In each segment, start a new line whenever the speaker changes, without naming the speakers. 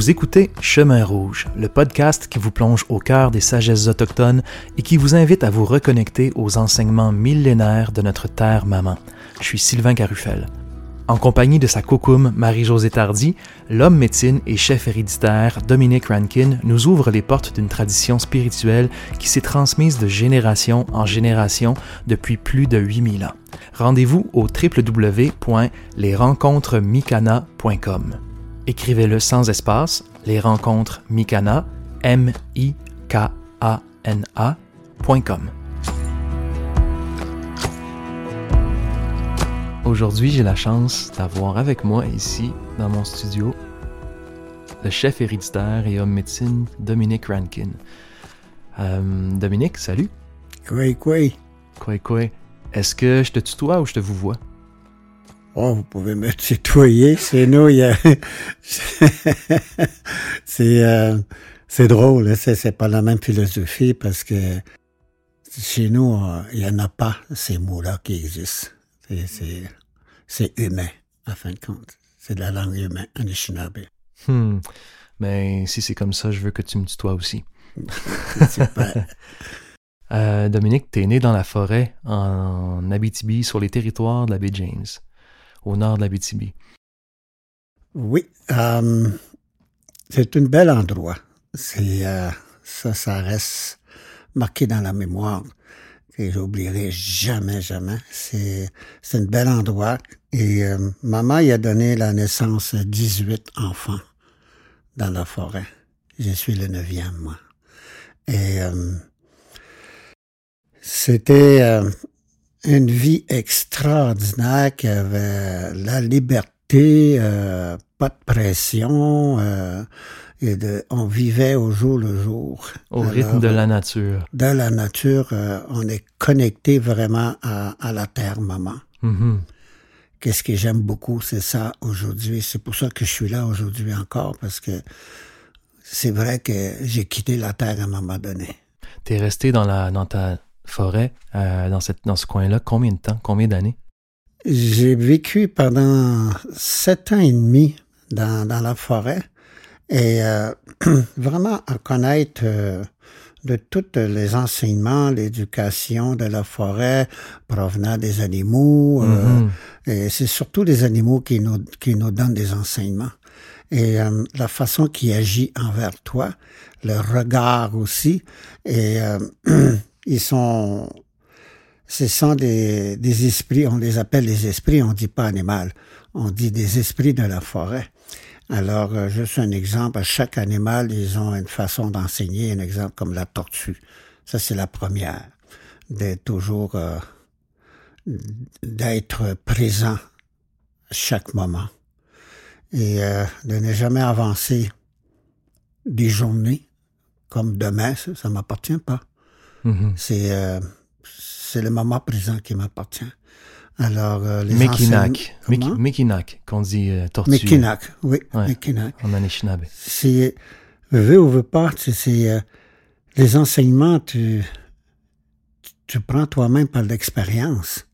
Vous écoutez Chemin Rouge, le podcast qui vous plonge au cœur des sagesses autochtones et qui vous invite à vous reconnecter aux enseignements millénaires de notre terre maman. Je suis Sylvain Carufel. En compagnie de sa cocoum Marie-Josée Tardy, l'homme médecine et chef héréditaire Dominique Rankin nous ouvre les portes d'une tradition spirituelle qui s'est transmise de génération en génération depuis plus de 8000 ans. Rendez-vous au www.lesrencontresmicana.com. Écrivez-le sans espace, les rencontres Mikana, M-I-K-A-N-A.com. Aujourd'hui, j'ai la chance d'avoir avec moi ici, dans mon studio, le chef héréditaire et homme médecine Dominique Rankin. Euh, Dominique, salut.
Quoi, quoi?
Quoi, quoi? Est-ce que je te tutoie ou je te vous vois?
Oh, vous pouvez me tutoyer. C'est nous, il y a... c'est, euh, c'est drôle, hein, c'est, c'est pas la même philosophie parce que chez nous, euh, il y en a pas ces mots-là qui existent. C'est, c'est, c'est humain, à fin de compte. C'est de la langue humaine, Anishinaabe.
Hmm. Mais si c'est comme ça, je veux que tu me tutoies aussi.
Super.
Euh, Dominique, t'es né dans la forêt en Abitibi, sur les territoires de la baie James, au nord de l'Abitibi.
Oui, euh, c'est un bel endroit. C'est euh, ça, ça reste marqué dans la mémoire que j'oublierai jamais, jamais. C'est un bel endroit et euh, maman y a donné la naissance à 18 enfants dans la forêt. Je suis le neuvième, moi. Et c'était une vie extraordinaire qui avait la liberté, euh, pas de pression, euh, et de, on vivait au jour le jour.
Au
Alors,
rythme de la nature.
De la nature, euh, on est connecté vraiment à, à la terre, maman.
Mhm.
Qu'est-ce que j'aime beaucoup, c'est ça aujourd'hui. C'est pour ça que je suis là aujourd'hui encore, parce que c'est vrai que j'ai quitté la terre à un moment donné.
T'es resté dans, la, dans ta forêt, euh, dans, cette, dans ce coin-là, combien de temps, combien d'années?
J'ai vécu pendant sept ans et demi dans, dans la forêt et euh, vraiment à connaître euh, de tous les enseignements, l'éducation de la forêt provenant des animaux. euh,
Mhm.
et c'est surtout les animaux qui nous, qui nous donnent des enseignements. Et euh, la façon qu'ils agit envers toi, le regard aussi. Et euh, ils sont... Ce sont des, des esprits, on les appelle les esprits, on dit pas animal, on dit des esprits de la forêt. Alors, euh, juste un exemple, à chaque animal, ils ont une façon d'enseigner, un exemple comme la tortue. Ça, c'est la première, d'être toujours, euh, d'être présent chaque moment et euh, de ne jamais avancer des journées comme demain, ça, ça m'appartient pas.
Mhm.
C'est euh, c'est le moment présent qui m'appartient. Alors, euh, les
Mekinak.
enseign- Comment?
Mekinak, qu'on dit euh, tortue
Mekinak, oui,
Ouais.
Mekinak.
en Anishinaabe.
C'est, veux ou veux pas, c'est, c'est, euh, les enseignements, tu, tu prends toi-même par l'expérience.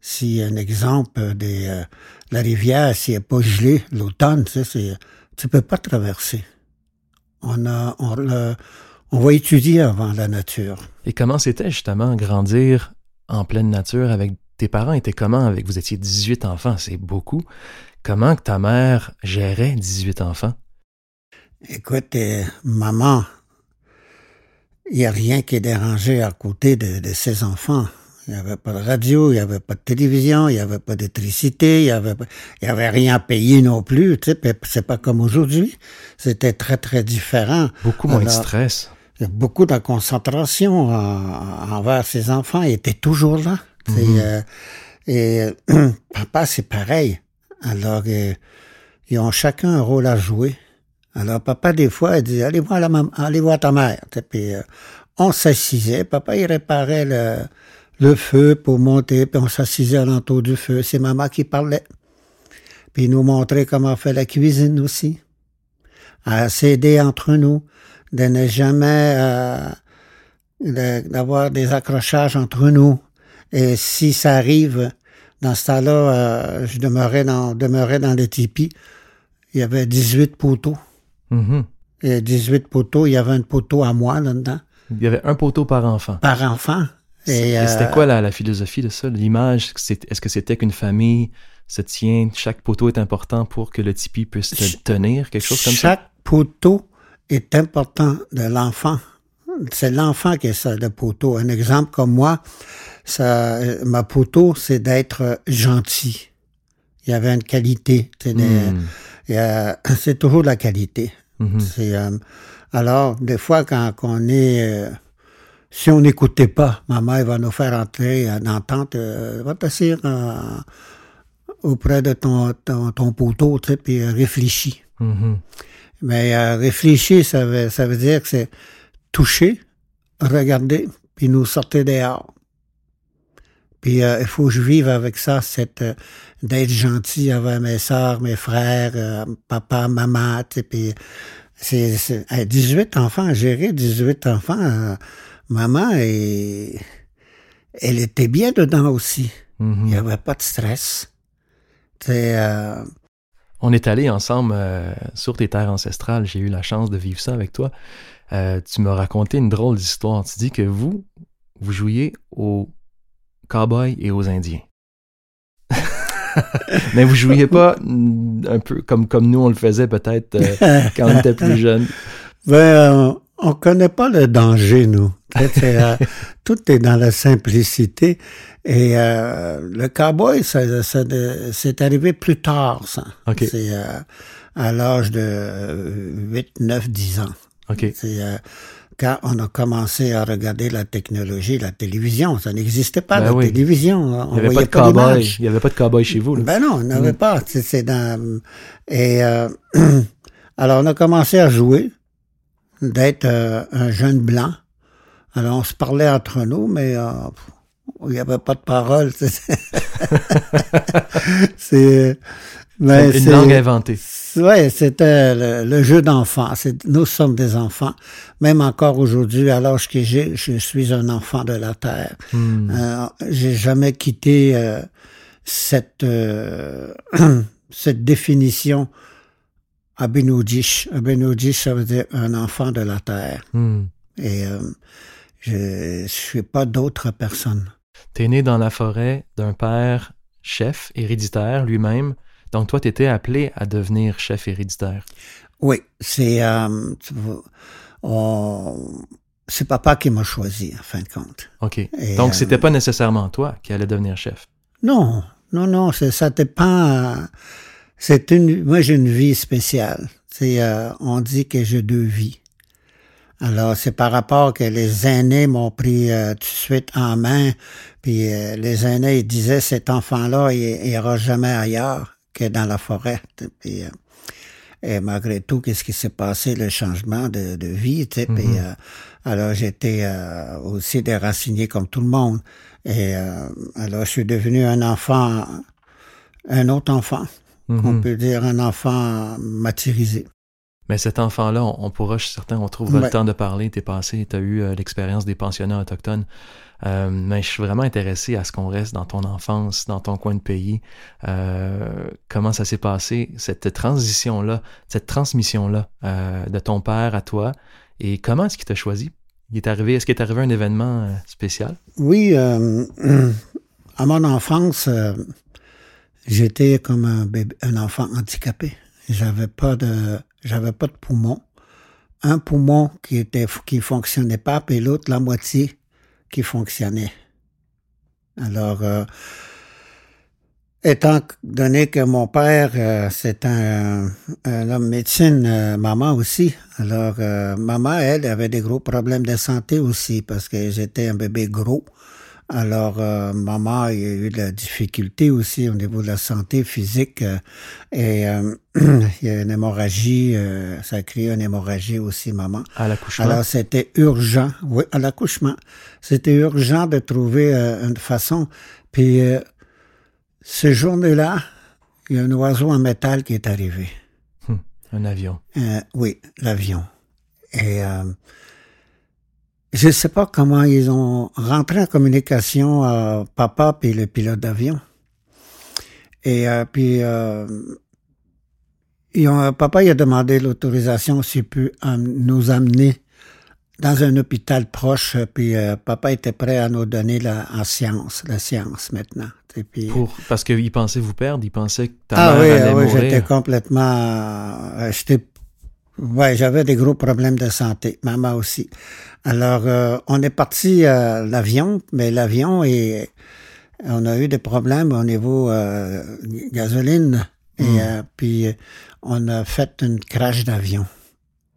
Si un exemple des, euh, la rivière, s'il n'est pas gelé l'automne, tu sais, tu peux pas traverser. On a, on, le- on va étudier avant la nature.
Et comment c'était justement grandir en pleine nature avec tes parents? Étaient comment avec vous étiez 18 enfants, c'est beaucoup. Comment que ta mère gérait 18 enfants?
Écoute, euh, maman, il n'y a rien qui est dérangé à côté de, de ses enfants. Il n'y avait pas de radio, il n'y avait pas de télévision, il n'y avait pas d'électricité, il n'y avait, pas- il y avait rien à payer non plus. Tu sais, c'est pas comme aujourd'hui. C'était très, très différent.
Beaucoup moins de stress.
Beaucoup de concentration en- envers ses enfants. Il était toujours là.
Mhm.
euh, et euh, papa, c'est pareil. Alors, euh, ils ont chacun un rôle à jouer. Alors, papa, des fois, il dit, allez voir, la mam- allez voir ta mère. Puis, euh, on s'assisait. Papa, il réparait le, le feu pour monter, puis on s'assisait alentour du feu. C'est maman qui parlait. Puis, il nous montrait comment faire la cuisine aussi. À s'aider entre nous, de ne jamais euh, de- d'avoir des accrochages entre nous. Et si ça arrive, dans ce temps-là, euh, je demeurais dans, demeurais dans le tipi. Il y avait 18 poteaux
Mhm.
Et 18 poteaux, il y avait un poteau à moi là-dedans,
Il y avait un poteau par enfant.
par enfant. Et,
c'était
euh,
quoi la, la philosophie de ça? L'image, est-ce que c'était qu'une famille se tient, chaque poteau est important pour que le tipi puisse tenir, quelque chose comme ça?
Chaque poteau est important de l'enfant. C'est l'enfant qui est ça, le poteau. Un exemple comme moi, ça, euh, ma poteau, c'est d'être euh, gentil. Il y avait une qualité. c'est C'est toujours la qualité.
Mhm.
C'est, euh, alors, des fois, quand on est... euh, si on n'écoutait pas, ma mère va nous faire entrer en entente, euh, va t'asseoir euh, auprès de ton, ton, ton poteau, tu sais, puis euh, réfléchis.
Mhm.
Mais euh, réfléchir, ça veut, ça veut dire que c'est toucher, regarder, puis nous sortir dehors. Puis euh, il faut que je vive avec ça, cette euh, d'être gentil avec mes sœurs, mes frères, papa, maman, tu sais, puis c'est, c'est hey, 18 enfants, gérer 18 enfants, maman, et, elle était bien dedans aussi.
Mhm.
Il n'y avait pas de stress. C'est, euh,
On est allé ensemble euh, sur tes terres ancestrales. J'ai eu la chance de vivre ça avec toi. Euh, tu m'as raconté une drôle d'histoire. Tu dis que vous, vous jouiez aux cowboys et aux indiens. Mais vous jouiez pas un peu comme, comme nous on le faisait peut-être euh, quand on était plus jeune.
Ben, euh, on connaît pas le danger, nous. C'est, euh, tout est dans la simplicité. Et euh, le cowboy, ça, ça, c'est arrivé plus tard, ça.
OK.
C'est euh, à l'âge de euh, 8, 9, 10 ans.
OK.
C'est euh, quand on a commencé à regarder la technologie, la télévision. Ça n'existait pas,
Ben
la
oui.
télévision. On
Il n'y avait pas de cowboy. Il n'y avait pas de cowboy chez vous. Là.
Ben non, on n'avait
Mm.
pas. C'est, c'est dans... Et euh, alors, on a commencé à jouer, d'être euh, un jeune blanc. Alors, on se parlait entre nous, mais euh, il n'y avait pas de parole. c'est...
une langue inventée.
Ouais, c'était le, le jeu d'enfant. Nous sommes des enfants. Même encore aujourd'hui, à l'âge que j'ai, je suis un enfant de la terre.
Hmm.
Euh, j'ai jamais quitté euh, cette euh, cette définition Abenojish. Abenojish, ça veut dire un enfant de la terre.
Hmm.
Et je je suis pas d'autre personne.
T'es né dans la forêt d'un père chef héréditaire lui-même. Donc toi, t'étais appelé à devenir chef héréditaire.
Oui, c'est euh, tu on- c'est papa qui m'a choisi en fin de compte.
OK.
Et,
Donc
euh,
c'était pas nécessairement toi qui allais devenir chef.
Non, non, non, ça dépend. euh, C'est une, moi j'ai une vie spéciale. C'est, euh, on dit que j'ai deux vies. Alors c'est par rapport que les aînés m'ont pris euh, tout de suite en main, puis euh, les aînés ils disaient cet enfant-là il, il ira jamais ailleurs que dans la forêt. Puis, euh, et malgré tout, qu'est-ce qui s'est passé, le changement de, de vie, tu sais,
Mhm.
euh, alors j'étais euh, aussi déraciné comme tout le monde. Et euh, alors je suis devenu un enfant, un autre enfant, on peut dire un enfant maturisé.
Mais cet enfant-là, on, on pourra, je suis certain, on trouvera le temps de parler. T'es passé, t'as eu euh, l'expérience des pensionnats autochtones. Euh, mais je suis vraiment intéressé à ce qu'on reste dans ton enfance, dans ton coin de pays. Euh, comment ça s'est passé, cette transition-là, cette transmission-là de ton père à toi? Et comment est-ce qu'il t'a choisi? Il est arrivé, est-ce qu'il est arrivé un événement spécial?
Oui, à mon enfance, j'étais comme un bébé, un enfant handicapé. J'avais pas de, j'avais pas de poumon. Un poumon qui était, qui fonctionnait pas, puis l'autre la moitié qui fonctionnait. Alors, euh, étant donné que mon père, euh, c'est un, homme médecine, euh, maman aussi. Alors, euh, maman, elle, avait des gros problèmes de santé aussi parce que j'étais un bébé gros. Alors, euh, maman, il y a eu de la difficulté aussi au niveau de la santé physique. euh, et euh, il y a une hémorragie, ça a créé une hémorragie aussi, maman.
À l'accouchement?
Alors, c'était urgent, oui, à l'accouchement. C'était urgent de trouver une façon. Puis, ce journée-là, il y a un oiseau en métal qui est arrivé.
un avion.
Oui, l'avion. Et je ne sais pas comment ils ont rentré en communication euh, papa puis le pilote d'avion. Et euh, puis euh, ils ont- papa il a demandé l'autorisation s'il peut euh, nous amener dans un hôpital proche, puis euh, papa était prêt à nous donner la en science, la science maintenant. Et puis,
Pour, parce qu'il pensait vous perdre, il pensait que ta
ah
mère
oui,
allait
ah oui,
mourir.
j'étais complètement, j'étais, ouais, j'avais des gros problèmes de santé, maman aussi. Alors, euh, on est parti à l'avion, mais l'avion est, on a eu des problèmes au niveau euh, gasoline, et
Hmm.
euh, puis euh, on a fait une crash d'avion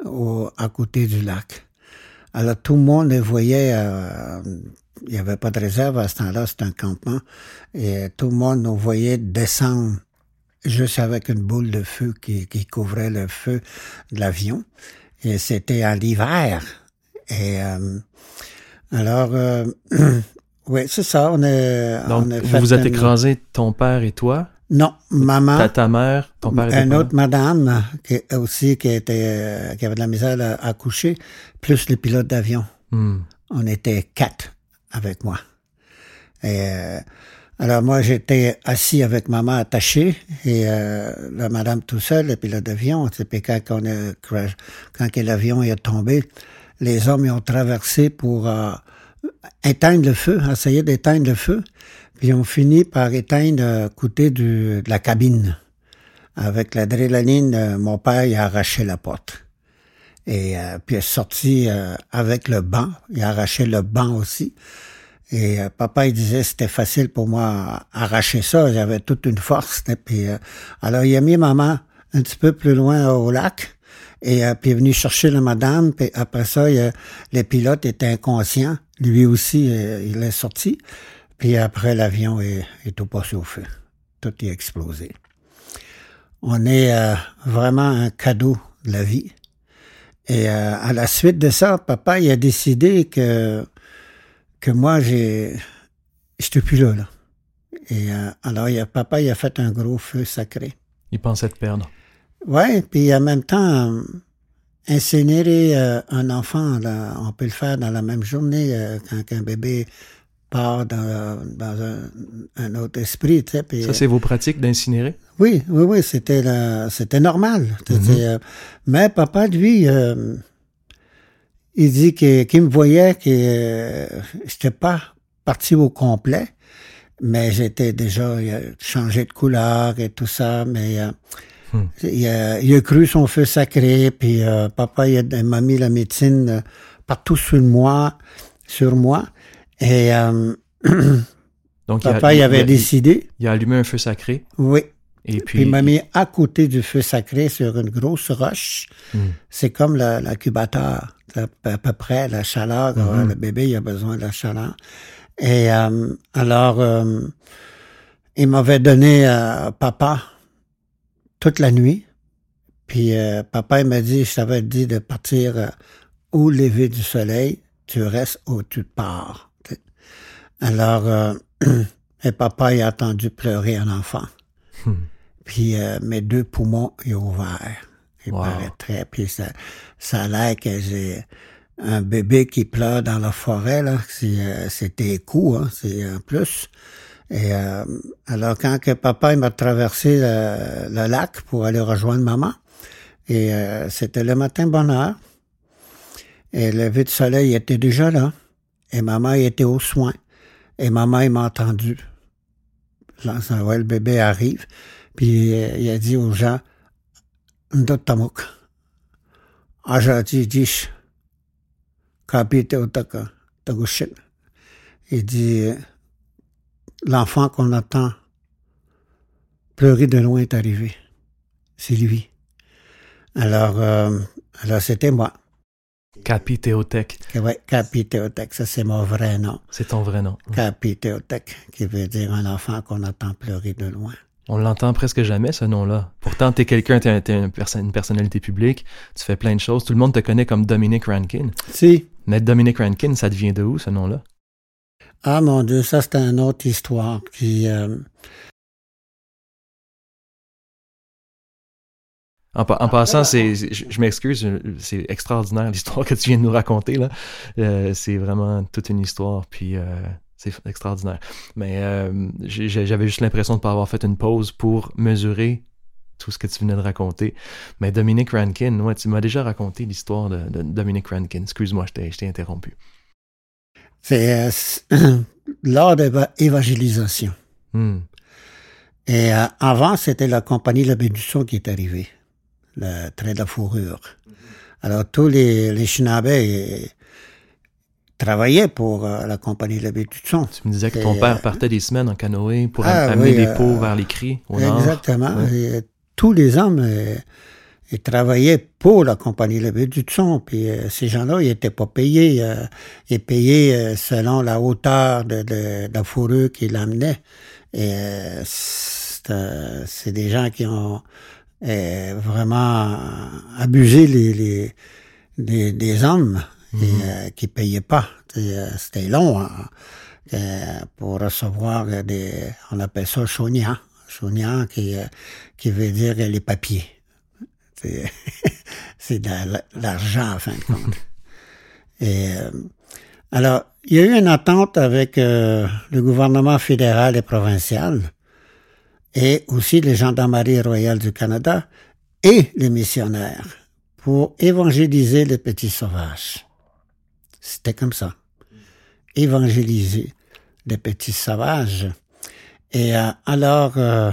au, à côté du lac. Alors tout le monde les voyait. euh, il n'y avait pas de réserve à ce temps-là, c'était un campement. Et tout le monde nous voyait descendre juste avec une boule de feu qui, qui couvrait le feu de l'avion. Et c'était à l'hiver. Et euh, alors, euh, oui, c'est ça. On est,
Donc,
on
vous vous êtes
une-
écrasé, ton père et toi,
Non, maman.
ta, ta mère, ton père et
Une autre madame qui aussi qui était euh, qui avait de la misère à, à coucher, plus le pilote d'avion.
Hmm.
On était quatre avec moi. Et euh, alors moi j'étais assis avec maman attachée et euh, la madame tout seul, le pilote d'avion. Et puis quand on a quand l'avion est tombé, les hommes ils ont traversé pour euh, éteindre le feu, essayer d'éteindre le feu. Puis on finit par éteindre à côté du, de la cabine. Avec l'adrénaline, euh, mon père il a arraché la porte. Et euh, puis il est sorti euh, avec le banc. Il a arraché le banc aussi. Et euh, papa, il disait c'était facile pour moi arracher ça. J'avais toute une force. Euh, alors, il a mis maman un petit peu plus loin au lac. Et euh, puis il est venu chercher la madame. Puis après ça, il, euh, le pilote était inconscient. Lui aussi, il est sorti. Puis après, l'avion est, est tout passé au feu. Tout est explosé. On est vraiment un cadeau de la vie. Et à la suite de ça, papa, il a décidé que que moi, j'ai, j'étais plus là, là. Et euh, alors, il a, papa, il a fait un gros feu sacré.
Il pensait te perdre.
Ouais, puis en même temps, euh, incinérer euh, un enfant, là, on peut le faire dans la même journée euh, quand un bébé part dans, dans un, un autre esprit, tu sais. puis,
Ça, c'est vos pratiques d'incinérer?
oui, oui, oui, c'était la- c'était normal. Euh, mais papa, lui, euh, il dit qu'il me voyait que euh, j'étais pas parti au complet, mais j'étais déjà changé de couleur et tout ça, mais euh,
Hmm.
il, a, il a cru son feu sacré, puis euh, papa il, m'a mis la médecine euh, partout sur moi, sur moi, et
Donc, il a-
papa il
il a-
avait décidé,
Il a allumé un feu sacré.
Oui,
et
puis m'a mis à côté du feu sacré sur une grosse roche.
Hmm.
C'est comme l'incubateur, à, peu- près, la chaleur.
Mhm.
euh, Le bébé, il a besoin de la chaleur. Et euh, alors, euh, il m'avait donné euh, papa toute la nuit. Puis papa, il m'a dit, je t'avais dit de partir au lever du soleil, tu restes où tu pars. Alors, et papa, il a entendu pleurer un enfant.
Hmm.
Puis euh, mes deux poumons, ils ont ouvert. Il
Wow.
paraîtrait. Puis ça, ça a l'air que j'ai un bébé qui pleure dans la forêt, là. Euh, C'était coup, hein, c'est en plus. Et euh, alors quand que papa il m'a traversé le, le lac pour aller rejoindre maman, et euh, c'était le matin bonne heure, et le lever du soleil était déjà là, et maman il était au soin, et maman il m'a entendu. Ça, ouais, le bébé arrive, puis il a dit aux gens, Ndotamuk, Dish, Kapite Otaka, Tagushin. Il dit, l'enfant qu'on attend pleurer de loin est arrivé. C'est lui. Alors, euh, alors c'était moi.
Capi Théotech,
Que Ouais, Capiteotec, ça c'est mon vrai nom.
c'est ton vrai nom.
Capiteotec, qui veut dire un enfant qu'on attend pleurer de loin.
On l'entend presque jamais, ce nom-là. Pourtant, t'es quelqu'un, t'es, perso- une personnalité publique, tu fais plein de choses. Tout le monde te connaît comme Dominic Rankin.
Si.
Mais Dominic Rankin, ça devient de où, ce nom-là?
Ah mon Dieu, ça c'est une autre histoire qui... euh,
En, pa- en passant, c'est, je, je m'excuse, c'est extraordinaire l'histoire que tu viens de nous raconter là. Euh, c'est vraiment toute une histoire, puis euh, c'est extraordinaire. Mais euh, j'avais juste l'impression de pas avoir fait une pause pour mesurer tout ce que tu venais de raconter. Mais Dominique Rankin, ouais, tu m'as déjà raconté l'histoire de, de Dominique Rankin. Excuse-moi, je t'ai interrompu.
C'est lors de l'évangélisation.
Hmm.
Et euh, avant, c'était la compagnie Le Bédusson qui est arrivée, le trait de la fourrure. Alors, tous les, les Chinabais travaillaient pour euh, la compagnie Le Bédusson.
Tu me disais que ton
Et,
père
euh,
partait des semaines en canoë pour
Ah,
amener
oui,
des
euh,
pots vers les cris au nord.
Exactement.
Ouais.
Et tous les hommes, euh, ils travaillaient pour la compagnie Le But du Son. Puis euh, ces gens-là, ils n'étaient pas payés. euh, ils payaient euh, selon la hauteur de, de- de la fourrure qu'ils amenaient. Et euh, c'est euh, c'est des gens qui ont euh, vraiment abusé les, les, les- des hommes et euh, qui payaient pas. Euh, C'était long hein, pour recevoir des, on appelle ça chognan, chognan qui, euh, qui veut dire les papiers. C'est de la- l'argent en fin de compte. Et euh, alors, il y a eu une attente avec euh, le gouvernement fédéral et provincial et aussi les gendarmeries royales du Canada et les missionnaires pour évangéliser les petits sauvages. C'était comme ça. Évangéliser les petits sauvages. Et euh, alors, euh,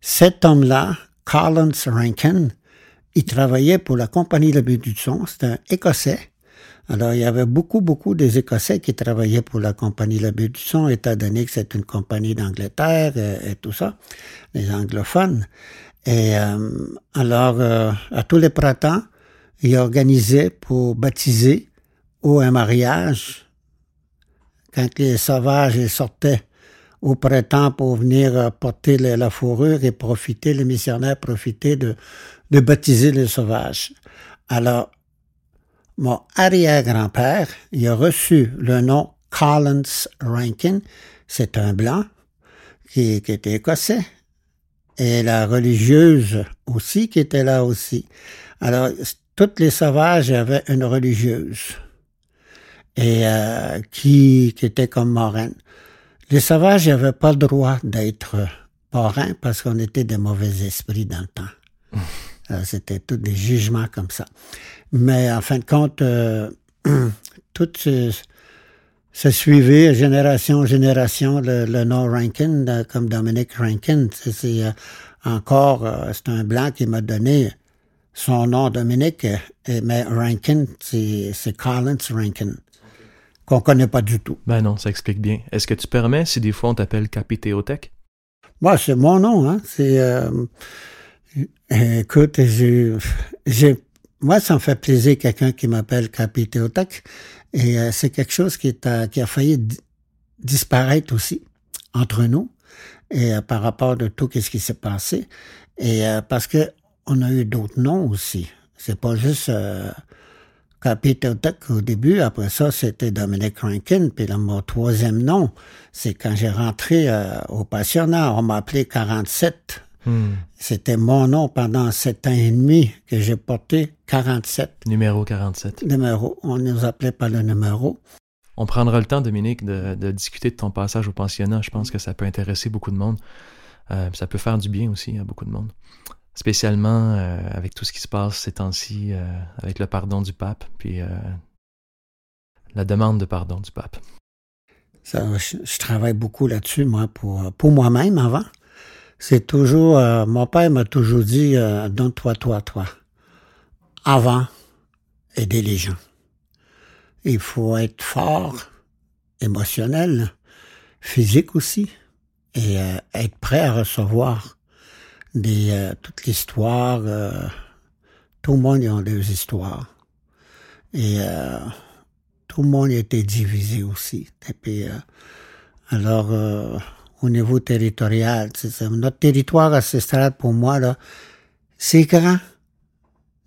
cet homme-là, Collins Rankin, il travaillait pour la compagnie Le But du Son. C'était un Écossais. Alors, il y avait beaucoup, beaucoup des Écossais qui travaillaient pour la compagnie du Son, étant donné que c'est une compagnie d'Angleterre et, tout ça, les anglophones. Et euh, alors, euh, à tous les printemps, il organisait pour baptiser ou un mariage. Quand les sauvages ils sortaient au printemps pour venir euh, porter la, la fourrure et profiter, les missionnaires profitaient de, de baptiser les sauvages. Alors, mon arrière-grand-père, il a reçu le nom Collins Rankin. C'est un blanc qui, qui était écossais. Et la religieuse aussi qui était là aussi. Alors, toutes les sauvages avaient une religieuse. Et euh, qui, qui était comme moraine. Les sauvages n'avaient pas le droit d'être parrains parce qu'on était des mauvais esprits dans le temps. C'était tous des jugements comme ça. Mais en fin de compte, euh, tout se, suivait génération en génération le, le nom Rankin, euh, comme Dominic Rankin. C'est- euh, encore, euh, c'est un blanc qui m'a donné son nom Dominic, et- mais Rankin, c'est c'est Collins Rankin, qu'on connaît pas du tout.
Ben non, ça explique bien. Est-ce que tu permets si des fois on t'appelle Capithéotech?
Moi, c'est mon nom, hein. C'est, euh, écoute, j'ai, moi, ça me fait plaisir quelqu'un qui m'appelle Capithéotech. Et euh, c'est quelque chose qui, est, à- qui a failli di- disparaître aussi entre nous et euh, par rapport de tout ce qui s'est passé. Et euh, parce que on a eu d'autres noms aussi. C'est pas juste euh, au début. Après ça, c'était Dominic Rankin. Puis là, mon troisième nom, c'est quand j'ai rentré euh, au pensionnat. On m'a appelé 47.
Hmm.
C'était mon nom pendant sept ans et demi que j'ai porté 47
Numéro 47.
numéros. On nous appelait par le numéro.
On prendra le temps, Dominique, de, de discuter de ton passage au pensionnat. Je pense que ça peut intéresser beaucoup de monde. Euh, ça peut faire du bien aussi à beaucoup de monde. Spécialement euh, avec tout ce qui se passe ces temps-ci, euh, avec le pardon du pape, puis la demande de pardon du pape.
Ça, je, je travaille beaucoup là-dessus, moi, pour, pour moi-même avant. C'est toujours, euh, mon père m'a toujours dit, euh, donne-toi, toi, toi. Avant, aider les gens. Il faut être fort, émotionnel, physique aussi, et euh, être prêt à recevoir des, toute l'histoire. tout le monde a des histoires. Et tout le monde était divisé aussi. Et puis, alors, au niveau territorial, notre territoire ancestral, pour moi, là, c'est grand.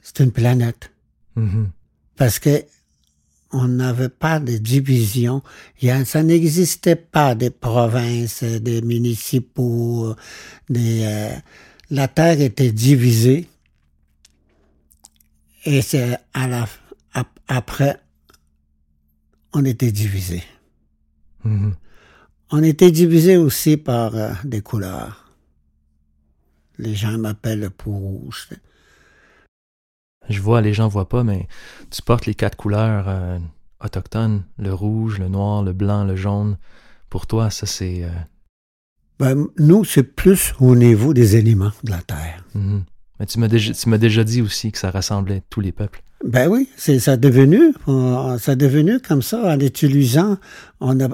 C'est une planète.
Mhm.
Parce que on n'avait pas de division. Il y a, ça n'existait pas des provinces, des municipaux, euh, des, euh, la terre était divisée. Et c'est à la, ap- après, on était divisé.
Mhm.
On était divisé aussi par euh, des couleurs. Les gens m'appellent le pou rouge.
Je vois, les gens voient pas, mais tu portes les quatre couleurs euh, autochtones, le rouge, le noir, le blanc, le jaune. Pour toi, ça c'est... euh,
Ben, nous, c'est plus au niveau des éléments de la terre.
mhm. Mais tu m'as déjà, tu m'as déjà dit aussi que ça rassemblait tous les peuples.
Ben oui, c'est ça devenu, ça devenu comme ça en utilisant, on a,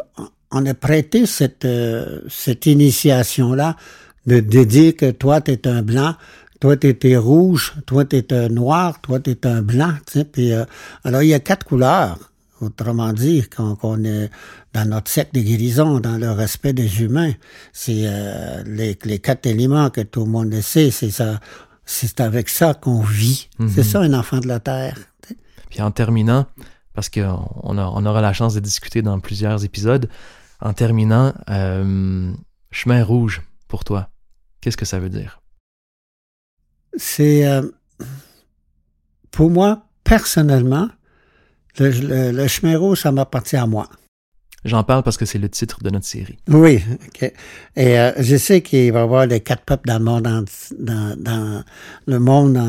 on a prêté cette, euh, cette initiation-là de, de dire que toi, tu es un blanc, toi, tu es rouge, toi, tu es un noir, toi, tu es un blanc. Puis, euh, alors, il y a quatre couleurs. Autrement dit, quand on est dans notre secte de guérison, dans le respect des humains, c'est euh, les, les quatre éléments que tout le monde sait, c'est ça. C'est avec ça qu'on vit. C'est ça un enfant de la terre.
Puis en terminant, parce qu'on on aura la chance de discuter dans plusieurs épisodes, en terminant, euh, chemin rouge pour toi, qu'est-ce que ça veut dire?
C'est euh, pour moi personnellement le, le- le chemin rouge ça m'appartient à moi.
J'en parle parce que c'est le titre de notre série.
Oui, ok. Et euh, je sais qu'il va y avoir les quatre peuples dans le monde, dans, dans le monde,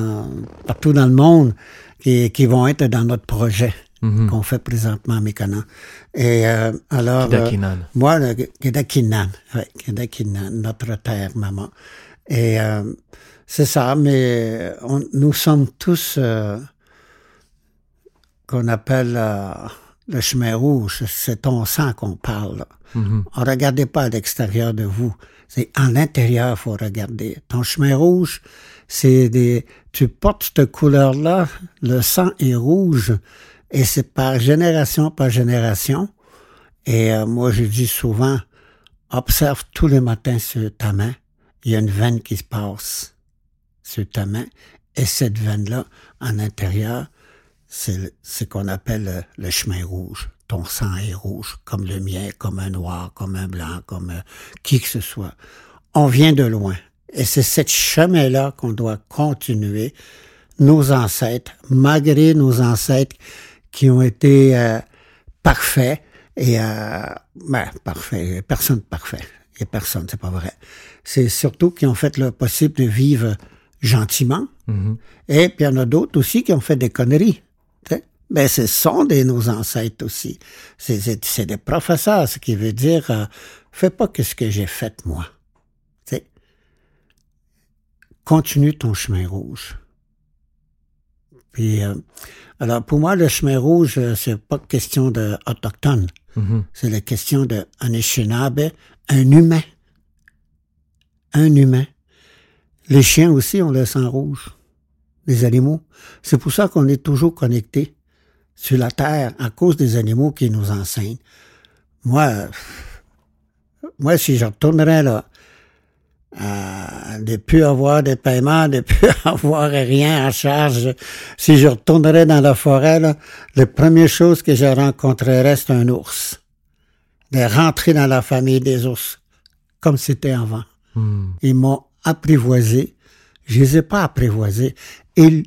partout dans le monde, qui, qui vont être dans notre projet
Mhm.
qu'on fait présentement à. Et euh, alors, euh,
Kidakinan.
moi, le Kedakinan, ouais, Kedakinan, notre terre, maman. Et euh, c'est ça, mais on- nous sommes tous euh, qu'on appelle euh, le chemin rouge, c'est ton sang qu'on parle.
Mhm.
On regardez pas à l'extérieur de vous. C'est en l'intérieur faut regarder. Ton chemin rouge, c'est des, tu portes cette couleur-là, le sang est rouge, et c'est par génération par génération. Et euh, moi, je dis souvent, observe tous les matins sur ta main, il y a une veine qui se passe sur ta main, et cette veine-là, en intérieur, c'est ce qu'on appelle le, chemin rouge. Ton sang est rouge, comme le mien, comme un noir, comme un blanc, comme euh, qui que ce soit. On vient de loin. Et c'est ce chemin-là qu'on doit continuer. Nos ancêtres, malgré nos ancêtres qui ont été euh, parfaits, et euh, ben, parfait, personne parfait. A personne, c'est pas vrai. C'est surtout qui ont fait le possible de vivre gentiment,
Mhm.
et puis il y en a d'autres aussi qui ont fait des conneries. Mais ce sont des nos ancêtres aussi. C'est- des professeurs, ce qui veut dire euh, fais pas que ce que j'ai fait moi. Continue ton chemin rouge. Puis euh, alors pour moi le chemin rouge euh, c'est pas question de autochtone,
Mhm.
c'est la question de un Anishinaabe, un humain. Un humain. Les chiens aussi ont le sang rouge. Les animaux. C'est pour ça qu'on est toujours connectés sur la terre à cause des animaux qui nous enseignent. Moi, euh, moi, si je retournerais là, à ne plus avoir de paiement, de plus avoir rien à charge, si je retournerais dans la forêt, là, la première chose que je rencontrerais, c'est un ours. De rentrer dans la famille des ours, comme c'était avant.
Mhm.
Ils m'ont apprivoisé. Je les ai pas apprivoisés. Ils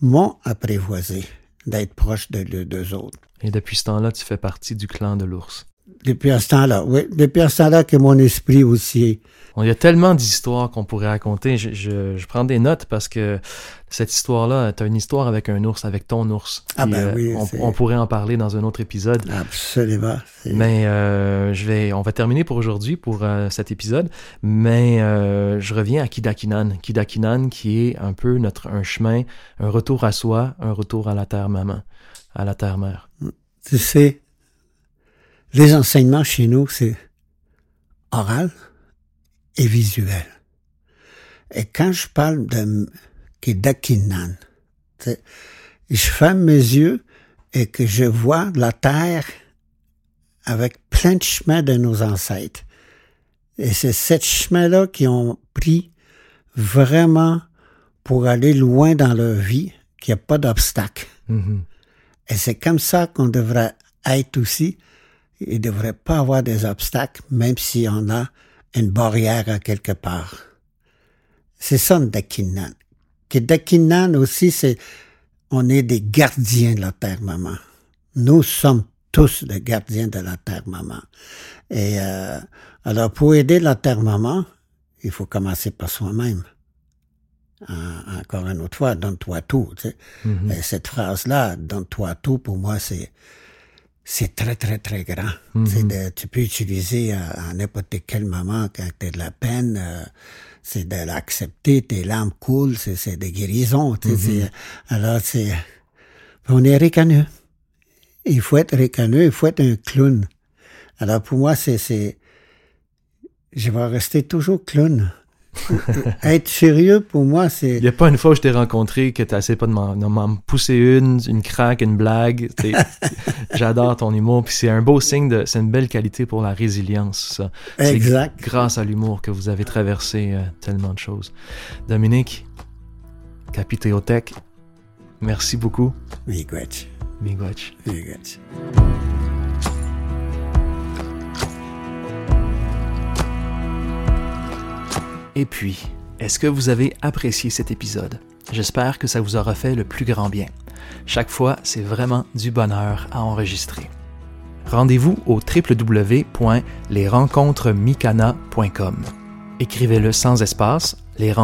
m'ont apprivoisé d'être proche de de- d'eux autres.
Et depuis ce temps-là, tu fais partie du clan de l'ours.
Depuis à ce temps-là, oui. Depuis à ce temps-là que mon esprit aussi.
Il y a tellement d'histoires qu'on pourrait raconter. Je, je- je prends des notes parce que cette histoire-là, tu as une histoire avec un ours, avec ton ours.
Ah ben oui,
on, on pourrait en parler dans un autre épisode.
Absolument.
Mais euh, je vais, on va terminer pour aujourd'hui, pour euh, cet épisode. Mais euh, je reviens à Kidakinan. Kidakinan qui est un peu notre un chemin, un retour à soi, un retour à la terre-maman, à la terre-mère.
Tu sais, les enseignements chez nous, c'est oral et visuel. Et quand je parle de Kedakinan, je ferme mes yeux et que je vois la terre avec plein de chemins de nos ancêtres. Et c'est ces chemins-là qui ont pris vraiment pour aller loin dans leur vie, qu'il n'y a pas d'obstacle.
Mhm.
Et c'est comme ça qu'on devrait être aussi. Il ne devrait pas avoir des obstacles, même si on a une barrière à quelque part. C'est ça, Dakinan. Que Dakinan aussi, c'est, on est des gardiens de la terre maman. Nous sommes tous des gardiens de la terre maman. Et euh, alors, pour aider la terre maman, il faut commencer par soi-même. En- encore une autre fois, donne-toi tout. tu sais.
Mhm.
Et cette phrase-là, donne-toi tout, pour moi, c'est c'est très, très, très grand. C'est de- tu peux utiliser à, à n'importe quel moment quand tu as de la peine. euh, c'est de l'accepter, tes larmes coulent, c'est, c'est de guérison. tu sais, c'est- alors, c'est... On est ricaneux. Il faut être ricaneux, il faut être un clown. Alors, pour moi, c'est... c'est je vais rester toujours clown. être sérieux, pour moi, c'est...
Il n'y a pas une fois où je t'ai rencontré que tu essayé pas de m'en, de m'en pousser une, une craque, une blague. J'adore ton humour. Puis c'est un beau signe de. C'est une belle qualité pour la résilience, ça.
Exact.
grâce à l'humour que vous avez traversé euh, tellement de choses. Dominique, Capitéothèque, merci beaucoup.
Miigwech.
Miigwech.
Miigwech.
Et puis, est-ce que vous avez apprécié cet épisode? J'espère que ça vous aura fait le plus grand bien. Chaque fois, c'est vraiment du bonheur à enregistrer. Rendez-vous au www.lesrencontresmicana.com. Écrivez-le sans espace, les.